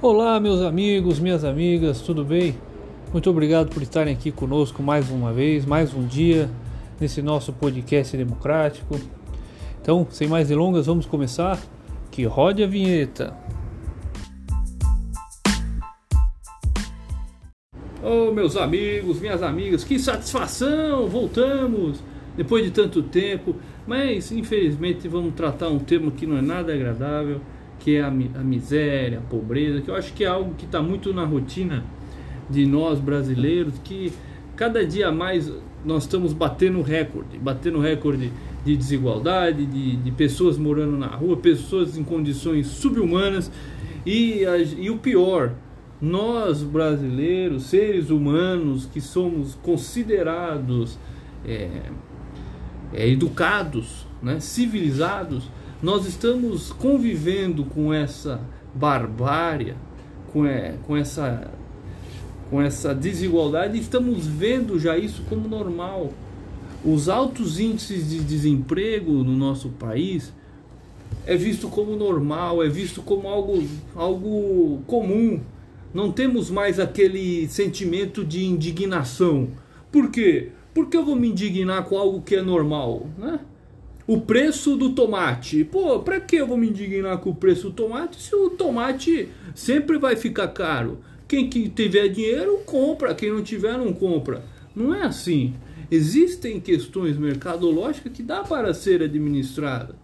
Olá, meus amigos, minhas amigas, tudo bem? Muito obrigado por estarem aqui conosco mais uma vez, mais um dia nesse nosso podcast democrático. Então, sem mais delongas, vamos começar. Que rode a vinheta. Oh, meus amigos, minhas amigas, que satisfação! Voltamos depois de tanto tempo, mas infelizmente vamos tratar um tema que não é nada agradável que é a, a miséria, a pobreza, que eu acho que é algo que está muito na rotina de nós brasileiros, que cada dia mais nós estamos batendo recorde, batendo recorde de desigualdade, de, de pessoas morando na rua, pessoas em condições subhumanas. E, e o pior, nós brasileiros, seres humanos que somos considerados é, é, educados, né, civilizados, nós estamos convivendo com essa barbárie, com, é, com, essa, com essa desigualdade estamos vendo já isso como normal. Os altos índices de desemprego no nosso país é visto como normal, é visto como algo, algo comum. Não temos mais aquele sentimento de indignação. Por quê? Por que eu vou me indignar com algo que é normal? Né? O preço do tomate. Pô, para que eu vou me indignar com o preço do tomate se o tomate sempre vai ficar caro? Quem que tiver dinheiro compra, quem não tiver não compra. Não é assim. Existem questões mercadológicas que dá para ser administrada.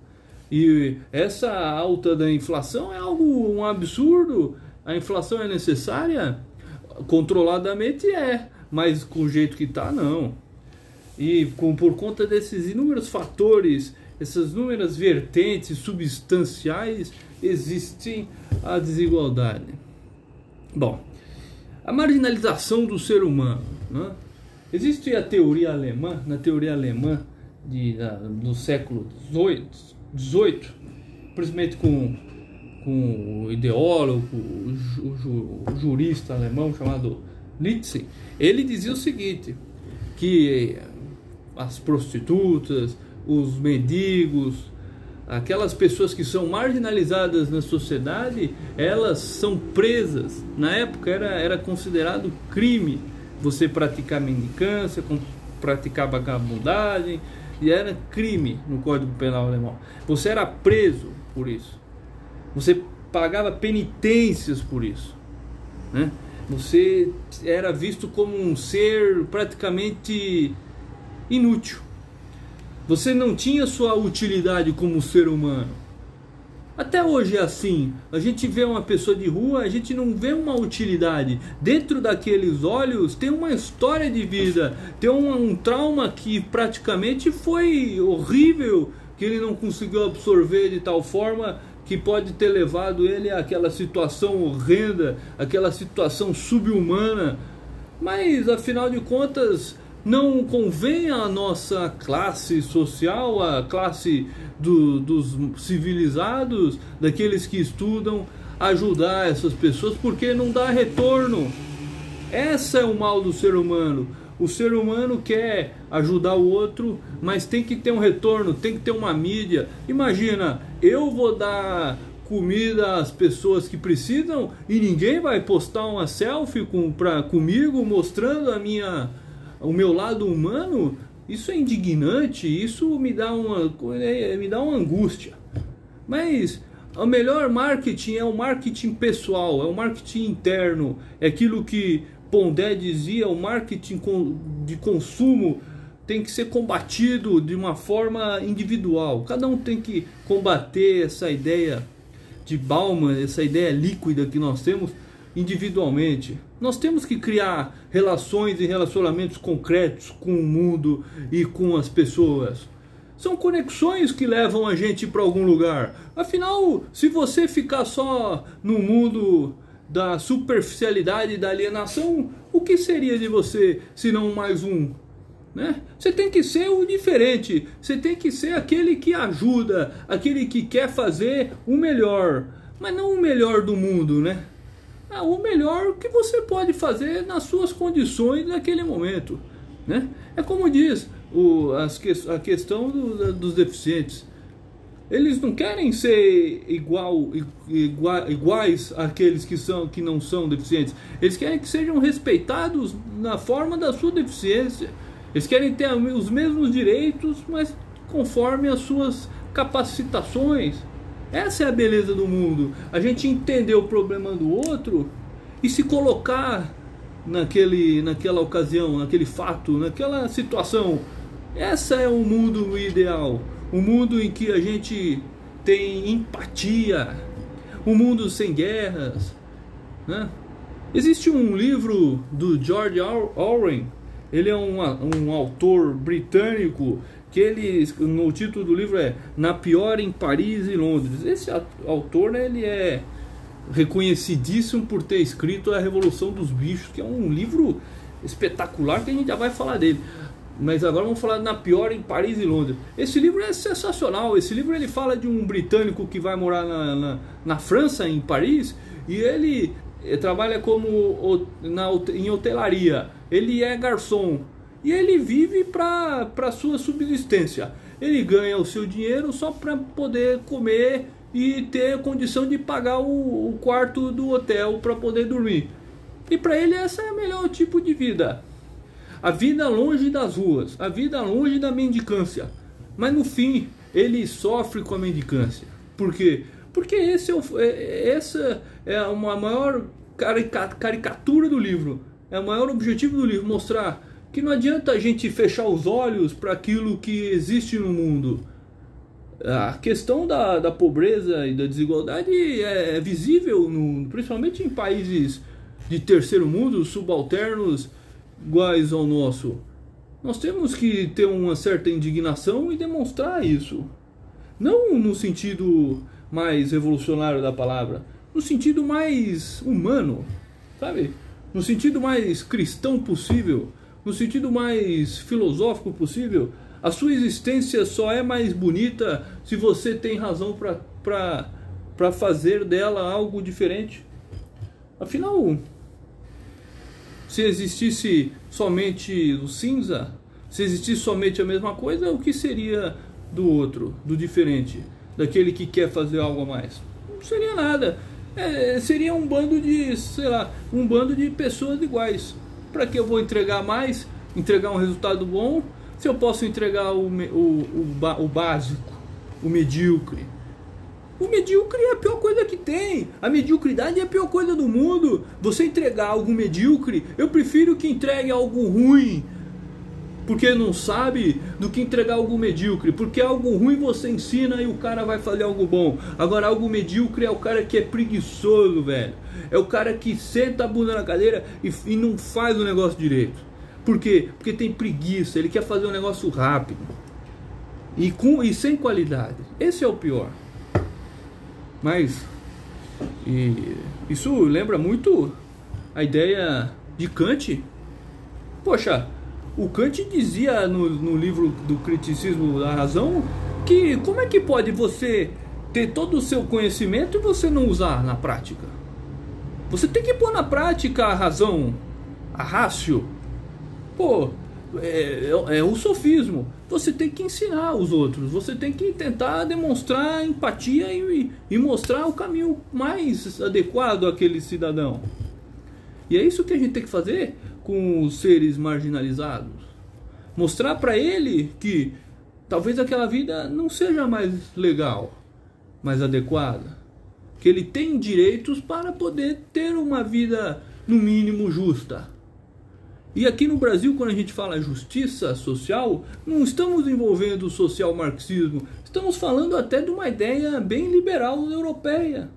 E essa alta da inflação é algo um absurdo. A inflação é necessária? Controladamente é, mas com o jeito que está não. E com, por conta desses inúmeros fatores, essas inúmeras vertentes substanciais, existe a desigualdade. Bom, a marginalização do ser humano. Né? Existe a teoria alemã, na teoria alemã de, da, do século XVIII, principalmente com, com o ideólogo, o, o, o jurista alemão chamado Nietzsche, ele dizia o seguinte, que as prostitutas, os mendigos, aquelas pessoas que são marginalizadas na sociedade, elas são presas. Na época era, era considerado crime você praticar mendicância, praticar vagabundagem, e era crime no Código Penal alemão. Você era preso por isso. Você pagava penitências por isso. Né? Você era visto como um ser praticamente inútil. Você não tinha sua utilidade como ser humano. Até hoje é assim. A gente vê uma pessoa de rua, a gente não vê uma utilidade. Dentro daqueles olhos tem uma história de vida, tem um, um trauma que praticamente foi horrível, que ele não conseguiu absorver de tal forma que pode ter levado ele àquela situação horrenda, aquela situação subhumana. Mas afinal de contas, não convém à nossa classe social, a classe do, dos civilizados, daqueles que estudam, ajudar essas pessoas, porque não dá retorno. Essa é o mal do ser humano. O ser humano quer ajudar o outro, mas tem que ter um retorno, tem que ter uma mídia. Imagina, eu vou dar comida às pessoas que precisam e ninguém vai postar uma selfie com, pra, comigo mostrando a minha o meu lado humano, isso é indignante, isso me dá uma, é, me dá uma angústia. Mas o melhor marketing é o marketing pessoal, é o marketing interno, é aquilo que Pondé dizia, o marketing de consumo tem que ser combatido de uma forma individual. Cada um tem que combater essa ideia de Bauman, essa ideia líquida que nós temos individualmente. Nós temos que criar relações e relacionamentos concretos com o mundo e com as pessoas. São conexões que levam a gente para algum lugar. Afinal, se você ficar só no mundo da superficialidade e da alienação, o que seria de você se não mais um? Né? Você tem que ser o diferente, você tem que ser aquele que ajuda, aquele que quer fazer o melhor, mas não o melhor do mundo, né? É o melhor que você pode fazer nas suas condições naquele momento. Né? É como diz o, as, a questão do, dos deficientes. Eles não querem ser igual, igual, iguais àqueles que, são, que não são deficientes. Eles querem que sejam respeitados na forma da sua deficiência. Eles querem ter os mesmos direitos, mas conforme as suas capacitações. Essa é a beleza do mundo. A gente entender o problema do outro e se colocar naquele, naquela ocasião, naquele fato, naquela situação. Essa é o mundo ideal. Um mundo em que a gente tem empatia. Um mundo sem guerras. Né? Existe um livro do George Orwell. Ele é um, um autor britânico que ele no título do livro é Na pior em Paris e Londres. Esse autor né, ele é reconhecidíssimo por ter escrito A Revolução dos Bichos, que é um livro espetacular que a gente já vai falar dele. Mas agora vamos falar na pior em Paris e Londres. Esse livro é sensacional. Esse livro ele fala de um britânico que vai morar na, na, na França, em Paris, e ele, ele trabalha como na, em hotelaria. Ele é garçom e ele vive para sua subsistência. Ele ganha o seu dinheiro só para poder comer e ter condição de pagar o, o quarto do hotel para poder dormir. E para ele essa é o melhor tipo de vida. A vida longe das ruas, a vida longe da mendicância. Mas no fim, ele sofre com a mendicância. Por quê? Porque esse é o, é, essa é uma maior caricatura do livro. É o maior objetivo do livro, mostrar que não adianta a gente fechar os olhos para aquilo que existe no mundo a questão da, da pobreza e da desigualdade é, é visível, no, principalmente em países de terceiro mundo, subalternos, iguais ao nosso. Nós temos que ter uma certa indignação e demonstrar isso. Não no sentido mais revolucionário da palavra, no sentido mais humano, sabe? No sentido mais cristão possível, no sentido mais filosófico possível a sua existência só é mais bonita se você tem razão para fazer dela algo diferente. Afinal, se existisse somente o cinza, se existisse somente a mesma coisa, o que seria do outro, do diferente, daquele que quer fazer algo a mais? Não seria nada. É, seria um bando de, sei lá, um bando de pessoas iguais. Para que eu vou entregar mais, entregar um resultado bom se eu posso entregar o, o, o, o básico, o medíocre. O medíocre é a pior coisa que tem. A mediocridade é a pior coisa do mundo. Você entregar algo medíocre, eu prefiro que entregue algo ruim. Porque não sabe do que entregar algo medíocre. Porque algo ruim você ensina e o cara vai fazer algo bom. Agora, algo medíocre é o cara que é preguiçoso, velho. É o cara que senta a bunda na cadeira e, e não faz o negócio direito. Por quê? Porque tem preguiça, ele quer fazer um negócio rápido e, com, e sem qualidade. Esse é o pior. Mas e, isso lembra muito a ideia de Kant. Poxa, o Kant dizia no, no livro do Criticismo da Razão que como é que pode você ter todo o seu conhecimento e você não usar na prática? Você tem que pôr na prática a razão, a rácio, Pô, é, é, é, o sofismo. Você tem que ensinar os outros, você tem que tentar demonstrar empatia e, e mostrar o caminho mais adequado àquele cidadão. E é isso que a gente tem que fazer com os seres marginalizados. Mostrar para ele que talvez aquela vida não seja mais legal, mais adequada. Que ele tem direitos para poder ter uma vida, no mínimo, justa. E aqui no Brasil, quando a gente fala justiça social, não estamos envolvendo o social marxismo, estamos falando até de uma ideia bem liberal europeia.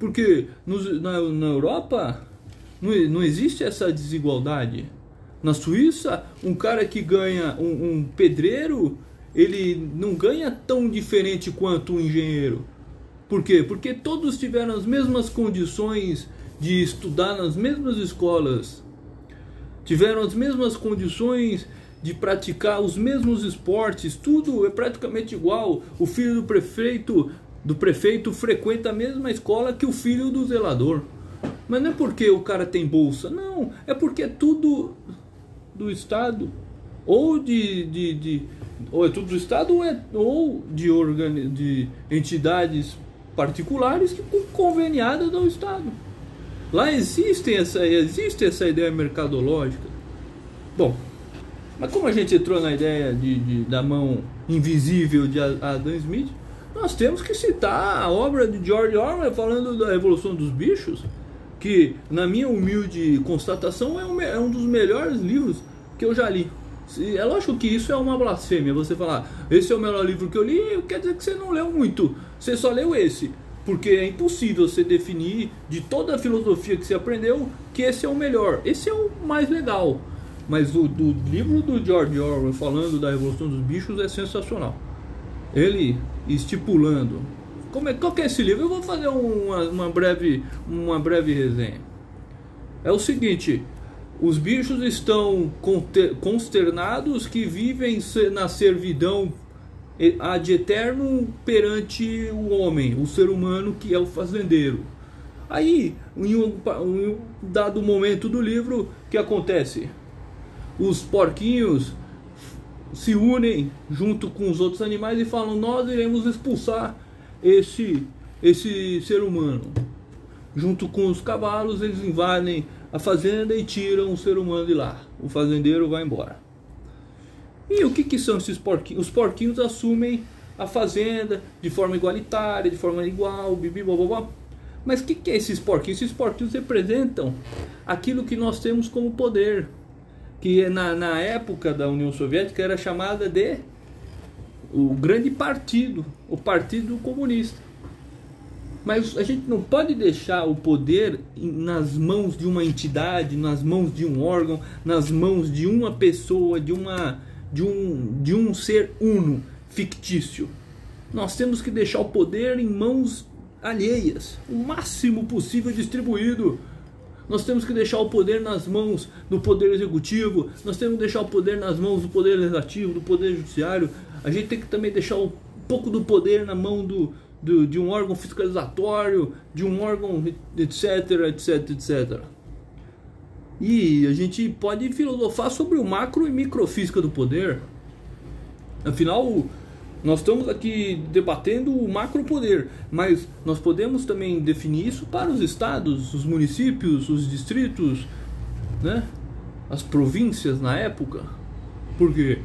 Porque nos, na, na Europa não, não existe essa desigualdade. Na Suíça, um cara que ganha, um, um pedreiro, ele não ganha tão diferente quanto um engenheiro. Por quê? Porque todos tiveram as mesmas condições de estudar nas mesmas escolas tiveram as mesmas condições de praticar os mesmos esportes, tudo é praticamente igual. O filho do prefeito do prefeito frequenta a mesma escola que o filho do zelador. Mas não é porque o cara tem bolsa, não, é porque é tudo do estado. ou de, de, de ou é tudo do Estado ou, é, ou de, organi de entidades particulares que conveniadas ao Estado. Lá existe essa, existe essa ideia mercadológica. Bom, mas como a gente entrou na ideia de, de da mão invisível de Adam Smith, nós temos que citar a obra de George Orwell falando da evolução dos bichos, que, na minha humilde constatação, é um, é um dos melhores livros que eu já li. É lógico que isso é uma blasfêmia. Você falar, esse é o melhor livro que eu li, quer dizer que você não leu muito. Você só leu esse. Porque é impossível você definir de toda a filosofia que você aprendeu que esse é o melhor. Esse é o mais legal. Mas o do livro do George Orwell falando da Revolução dos Bichos é sensacional. Ele estipulando. Como é, qual que é esse livro? Eu vou fazer uma, uma, breve, uma breve resenha. É o seguinte: os bichos estão consternados que vivem na servidão ad eterno perante o homem, o ser humano que é o fazendeiro. Aí, em um, em um dado momento do livro, o que acontece? Os porquinhos se unem junto com os outros animais e falam: Nós iremos expulsar esse, esse ser humano. Junto com os cavalos, eles invadem a fazenda e tiram o ser humano de lá. O fazendeiro vai embora. E o que, que são esses porquinhos? Os porquinhos assumem a fazenda de forma igualitária, de forma igual, bibi, blá. Mas o que, que é esses porquinhos? Esses porquinhos representam aquilo que nós temos como poder, que na, na época da União Soviética era chamada de o grande partido, o Partido Comunista. Mas a gente não pode deixar o poder nas mãos de uma entidade, nas mãos de um órgão, nas mãos de uma pessoa, de, uma, de, um, de um ser uno, fictício. Nós temos que deixar o poder em mãos alheias, o máximo possível distribuído. Nós temos que deixar o poder nas mãos do poder executivo, nós temos que deixar o poder nas mãos do poder legislativo, do poder judiciário. A gente tem que também deixar um pouco do poder na mão do, do, de um órgão fiscalizatório, de um órgão, etc, etc, etc. E a gente pode filosofar sobre o macro e microfísica do poder. Afinal, nós estamos aqui debatendo o macro poder, mas nós podemos também definir isso para os estados, os municípios, os distritos, né? as províncias na época. Por quê?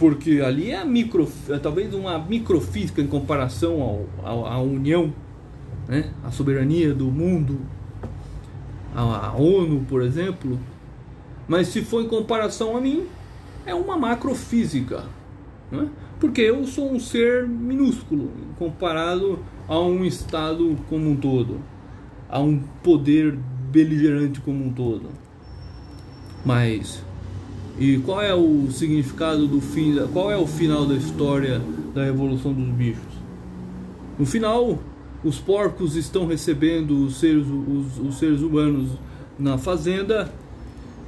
Porque ali é a micro, é talvez uma microfísica em comparação ao, ao, à União, né? a soberania do mundo, a, a ONU, por exemplo. Mas se for em comparação a mim, é uma macrofísica, né? porque eu sou um ser minúsculo comparado a um Estado como um todo, a um poder beligerante como um todo. Mas e qual é o significado do fim? Qual é o final da história da evolução dos bichos? No final, os porcos estão recebendo os seres, os, os seres humanos na fazenda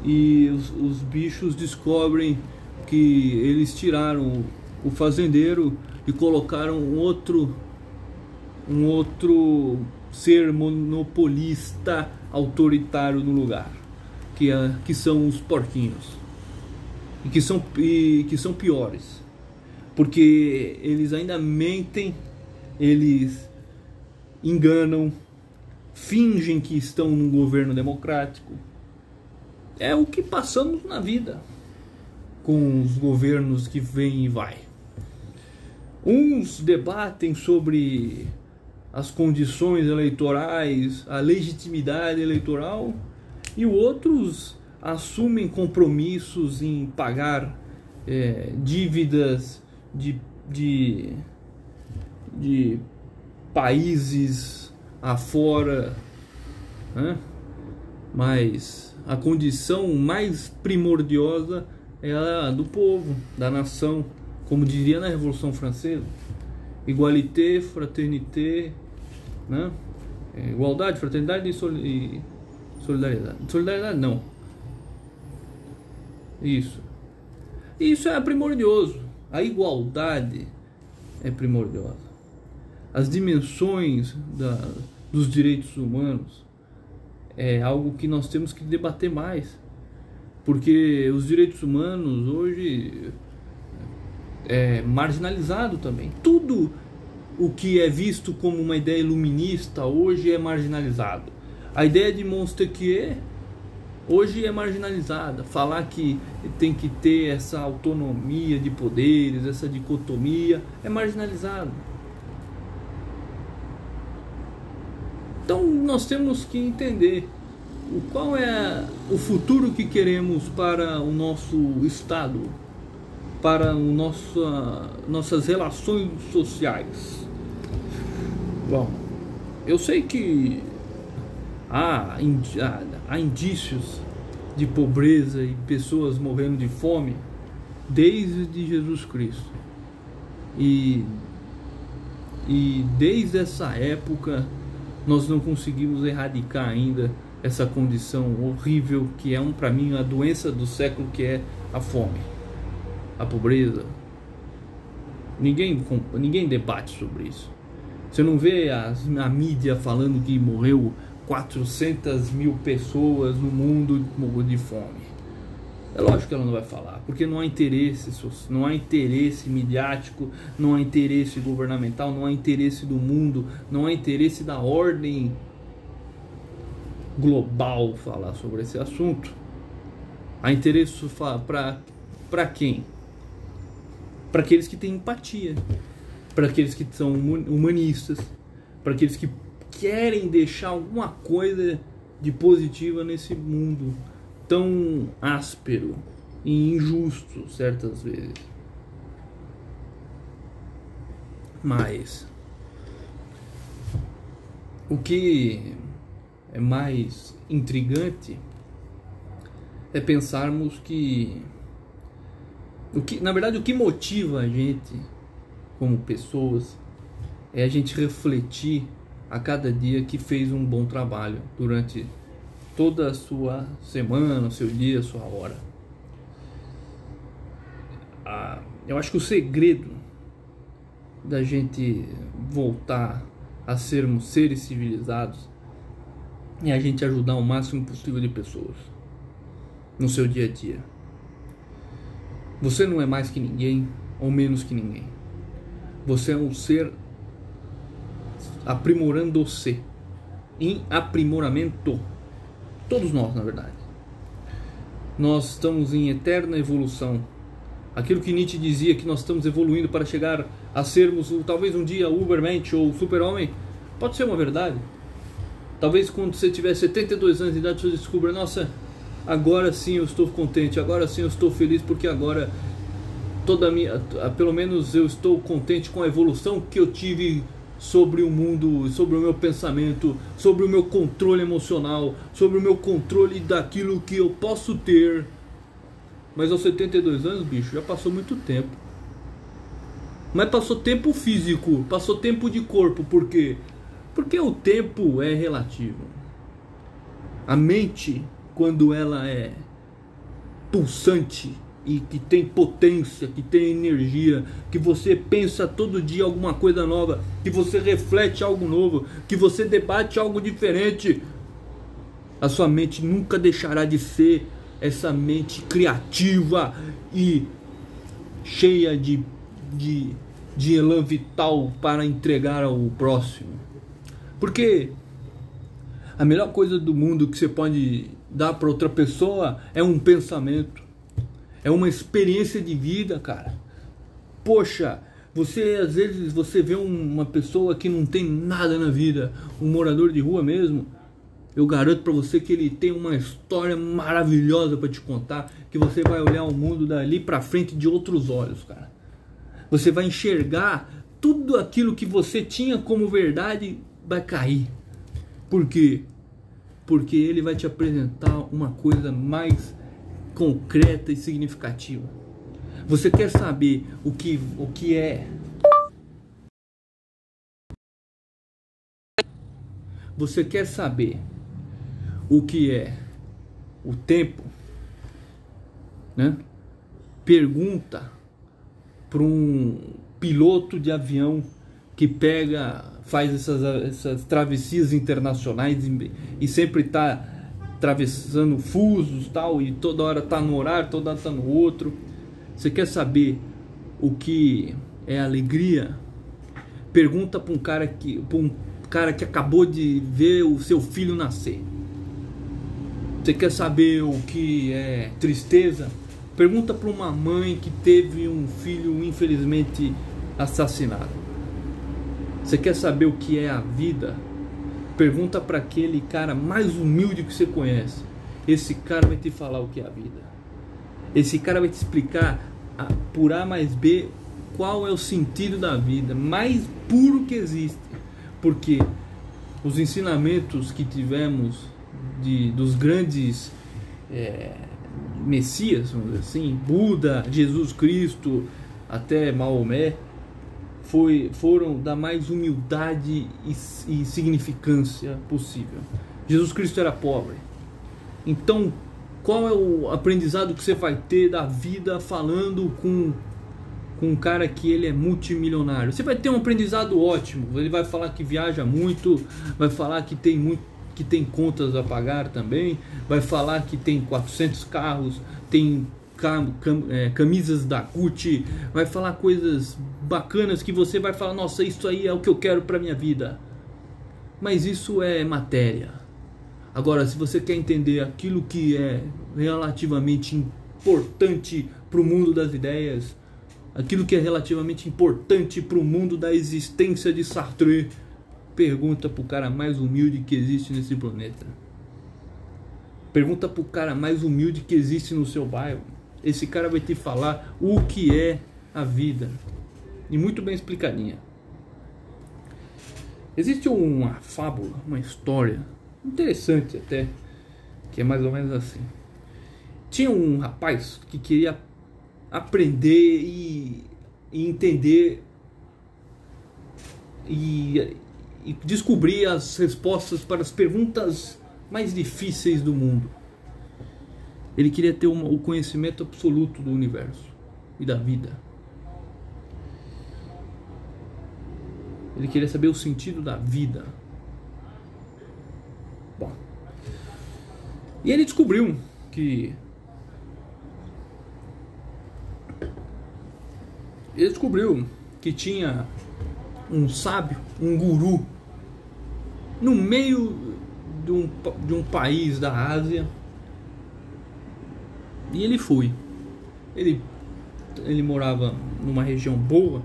e os, os, bichos descobrem que eles tiraram o fazendeiro e colocaram um outro um outro ser monopolista autoritário no lugar, que, é, que são os porquinhos e que são, e que são piores, porque eles ainda mentem, eles enganam, fingem que estão num governo democrático. É o que passamos na vida com os governos que vêm e vai. Uns debatem sobre as condições eleitorais, a legitimidade eleitoral, e outros assumem compromissos em pagar é, dívidas de, de, de países afora, né? mas a condição mais primordiosa é a do povo, da nação, como diria na Revolução Francesa. Igualité, fraternité, né? É, igualdade, fraternidade e solidariedade. Solidariedade não, isso. Isso é primordial. A igualdade é primordial. As dimensões da, dos direitos humanos é algo que nós temos que debater mais. Porque os direitos humanos hoje é marginalizado também. Tudo o que é visto como uma ideia iluminista hoje é marginalizado. A ideia de Montesquieu hoje é marginalizada. Falar que tem que ter essa autonomia de poderes, essa dicotomia, é marginalizado. Então nós temos que entender o qual é o futuro que queremos para o nosso Estado, para o nosso, nossas relações sociais. Bom, eu sei que há, há indícios de pobreza e pessoas morrendo de fome desde Jesus Cristo. E, e desde essa época nós não conseguimos erradicar ainda essa condição horrível que é um para mim a doença do século que é a fome, a pobreza. Ninguém ninguém debate sobre isso. Você não vê a, a mídia falando que morreu 400 mil pessoas no mundo de fome. É lógico que ela não vai falar, porque não há interesse, não há interesse midiático, não há interesse governamental, não há interesse do mundo, não há interesse da ordem global falar sobre esse assunto. Há interesse para quem? Para aqueles que têm empatia, para aqueles que são humanistas, para aqueles que querem deixar alguma coisa de positiva nesse mundo tão áspero e injusto certas vezes. Mas o que é mais intrigante é pensarmos que o que, na verdade, o que motiva a gente como pessoas é a gente refletir a cada dia que fez um bom trabalho durante toda a sua semana, seu dia, sua hora. Ah, eu acho que o segredo da gente voltar a sermos seres civilizados é a gente ajudar o máximo possível de pessoas no seu dia a dia. Você não é mais que ninguém ou menos que ninguém. Você é um ser aprimorando-se em aprimoramento Todos nós, na verdade. Nós estamos em eterna evolução. Aquilo que Nietzsche dizia que nós estamos evoluindo para chegar a sermos talvez um dia Ubermensch ou Super-Homem, pode ser uma verdade. Talvez quando você tiver 72 anos de idade você descubra, nossa, agora sim eu estou contente, agora sim eu estou feliz porque agora toda minha, pelo menos eu estou contente com a evolução que eu tive sobre o mundo, sobre o meu pensamento, sobre o meu controle emocional, sobre o meu controle daquilo que eu posso ter. Mas aos 72 anos, bicho, já passou muito tempo. Mas passou tempo físico, passou tempo de corpo, por quê? Porque o tempo é relativo. A mente, quando ela é pulsante, e que tem potência, que tem energia, que você pensa todo dia alguma coisa nova, que você reflete algo novo, que você debate algo diferente, a sua mente nunca deixará de ser essa mente criativa e cheia de, de, de elan vital para entregar ao próximo. Porque a melhor coisa do mundo que você pode dar para outra pessoa é um pensamento é uma experiência de vida, cara. Poxa, você às vezes você vê uma pessoa que não tem nada na vida, um morador de rua mesmo. Eu garanto para você que ele tem uma história maravilhosa para te contar, que você vai olhar o mundo dali para frente de outros olhos, cara. Você vai enxergar tudo aquilo que você tinha como verdade vai cair. Por quê? Porque ele vai te apresentar uma coisa mais concreta e significativa. Você quer saber o que, o que é? Você quer saber o que é o tempo? Né? Pergunta para um piloto de avião que pega, faz essas, essas travessias internacionais e, e sempre está atravessando fusos tal, e toda hora tá no horário, toda hora tá no outro. Você quer saber o que é alegria? Pergunta para um cara que, pra um cara que acabou de ver o seu filho nascer. Você quer saber o que é tristeza? Pergunta para uma mãe que teve um filho infelizmente assassinado. Você quer saber o que é a vida? Pergunta para aquele cara mais humilde que você conhece. Esse cara vai te falar o que é a vida. Esse cara vai te explicar por A mais B qual é o sentido da vida, mais puro que existe. Porque os ensinamentos que tivemos de, dos grandes é, messias, vamos dizer assim, Buda, Jesus Cristo, até Maomé, foi, foram da mais humildade e, e significância possível. Jesus Cristo era pobre. Então, qual é o aprendizado que você vai ter da vida falando com, com um cara que ele é multimilionário? Você vai ter um aprendizado ótimo. Ele vai falar que viaja muito, vai falar que tem muito que tem contas a pagar também, vai falar que tem 400 carros, tem cam, cam, é, camisas da Gucci, vai falar coisas bacanas que você vai falar, nossa, isso aí é o que eu quero para minha vida. Mas isso é matéria. Agora, se você quer entender aquilo que é relativamente importante para o mundo das ideias, aquilo que é relativamente importante para o mundo da existência de Sartre, pergunta para o cara mais humilde que existe nesse planeta. Pergunta para o cara mais humilde que existe no seu bairro esse cara vai te falar o que é a vida. E muito bem explicadinha. Existe uma fábula, uma história interessante até, que é mais ou menos assim. Tinha um rapaz que queria aprender e, e entender e, e descobrir as respostas para as perguntas mais difíceis do mundo. Ele queria ter uma, o conhecimento absoluto do universo e da vida. Ele queria saber o sentido da vida. Bom. E ele descobriu que ele descobriu que tinha um sábio, um guru, no meio de um, de um país da Ásia e ele foi. Ele, ele morava numa região boa,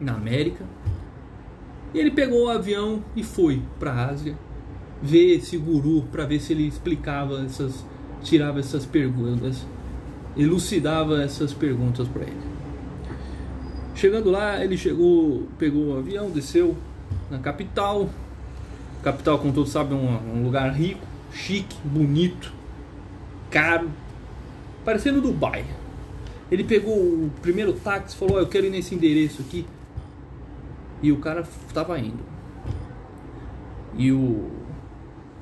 na América. E ele pegou o avião e foi para a Ásia ver esse guru para ver se ele explicava essas, tirava essas perguntas, elucidava essas perguntas para ele. Chegando lá, ele chegou, pegou o avião, desceu na capital. Capital, como todos sabem, é um, um lugar rico, chique, bonito, caro, parecendo Dubai. Ele pegou o primeiro táxi falou: oh, Eu quero ir nesse endereço aqui. E o cara estava indo. E o,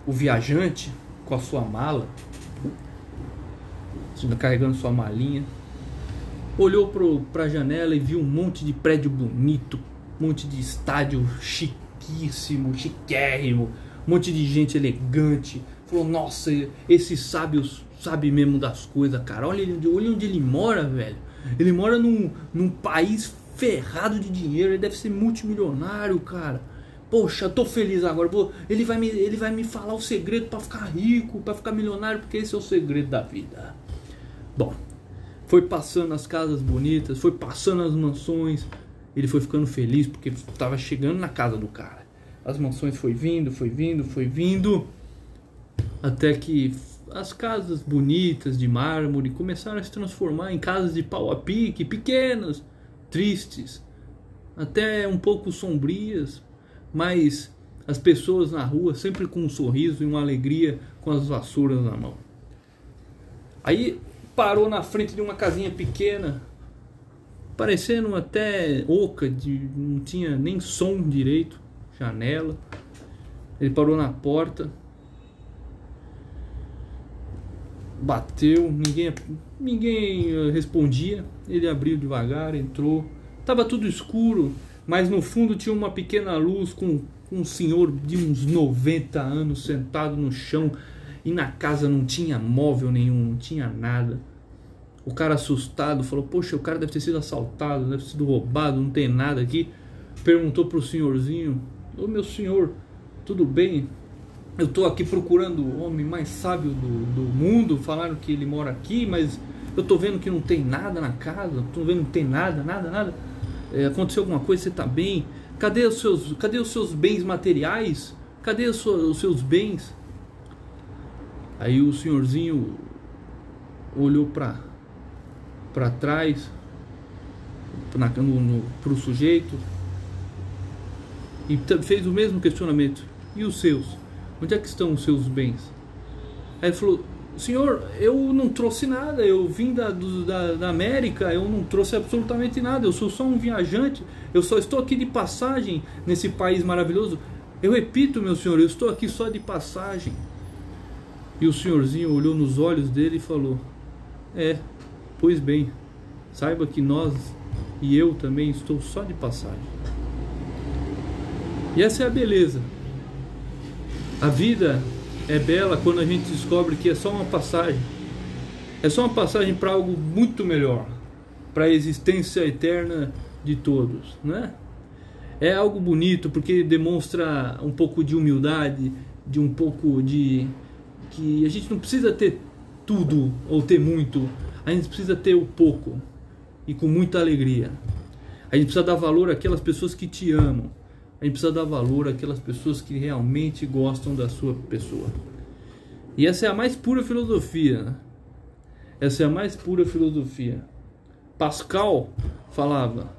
o viajante, com a sua mala, carregando sua malinha, olhou para a janela e viu um monte de prédio bonito, um monte de estádio chiquíssimo, chiquérrimo, um monte de gente elegante. Falou: Nossa, esses sábios sabe mesmo das coisas, cara. Olha, olha onde ele mora, velho. Ele mora num, num país ferrado de dinheiro. Ele deve ser multimilionário, cara. Poxa, tô feliz agora. Ele, vai me, ele vai me falar o segredo para ficar rico, para ficar milionário, porque esse é o segredo da vida. Bom, foi passando as casas bonitas, foi passando as mansões. Ele foi ficando feliz porque estava chegando na casa do cara. As mansões foi vindo, foi vindo, foi vindo. Até que as casas bonitas de mármore começaram a se transformar em casas de pau a pique, pequenas, tristes, até um pouco sombrias, mas as pessoas na rua sempre com um sorriso e uma alegria com as vassouras na mão. Aí parou na frente de uma casinha pequena, parecendo até oca, de, não tinha nem som direito, janela. Ele parou na porta bateu, ninguém, ninguém eh, respondia. Ele abriu devagar, entrou. Tava tudo escuro, mas no fundo tinha uma pequena luz com, um senhor de uns 90 anos sentado no chão. e na casa não tinha móvel nenhum, não tinha nada. O cara assustado falou: Poxa, o cara deve ter sido assaltado, deve ter sido roubado, não tem nada aqui. Perguntou pro senhorzinho: Ô meu senhor, tudo bem? Eu tô aqui procurando o homem mais sábio do, do mundo. Falaram que ele mora aqui, mas eu tô vendo que não tem nada na casa. Tô vendo que não tem nada, nada, nada. É, aconteceu alguma coisa? Você tá bem? Cadê os seus, cadê os seus bens materiais? Cadê os seus, os seus bens? Aí o senhorzinho olhou para para trás no, pro sujeito e fez o mesmo questionamento. E os seus? Onde é que estão os seus bens? Aí ele falou: Senhor, eu não trouxe nada. Eu vim da, do, da, da América, eu não trouxe absolutamente nada. Eu sou só um viajante. Eu só estou aqui de passagem nesse país maravilhoso. Eu repito, meu senhor, eu estou aqui só de passagem. E o senhorzinho olhou nos olhos dele e falou: É, Pois bem, saiba que nós e eu também estou só de passagem. E essa é a beleza. A vida é bela quando a gente descobre que é só uma passagem. É só uma passagem para algo muito melhor, para a existência eterna de todos, né? É algo bonito porque demonstra um pouco de humildade, de um pouco de que a gente não precisa ter tudo ou ter muito a gente precisa ter o pouco e com muita alegria. A gente precisa dar valor àquelas pessoas que te amam. Gente precisa dar valor àquelas pessoas que realmente gostam da sua pessoa. E essa é a mais pura filosofia. Né? Essa é a mais pura filosofia. Pascal falava: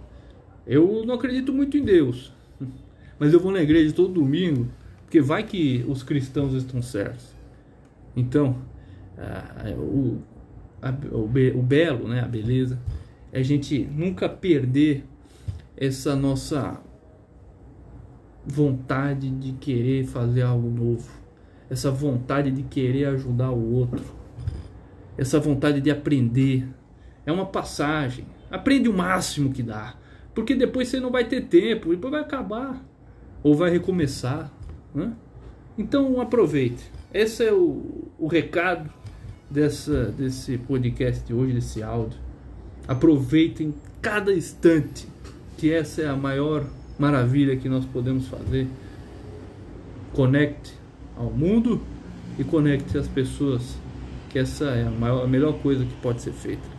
Eu não acredito muito em Deus, mas eu vou na igreja todo domingo, porque vai que os cristãos estão certos. Então, o, a, o, be, o belo, né, a beleza, é a gente nunca perder essa nossa vontade de querer fazer algo novo, essa vontade de querer ajudar o outro, essa vontade de aprender. É uma passagem. Aprende o máximo que dá, porque depois você não vai ter tempo, depois vai acabar ou vai recomeçar. Né? Então aproveite. Esse é o, o recado dessa, desse podcast de hoje, desse áudio. Aproveitem cada instante, que essa é a maior maravilha que nós podemos fazer. Conecte ao mundo e conecte as pessoas, que essa é a, maior, a melhor coisa que pode ser feita.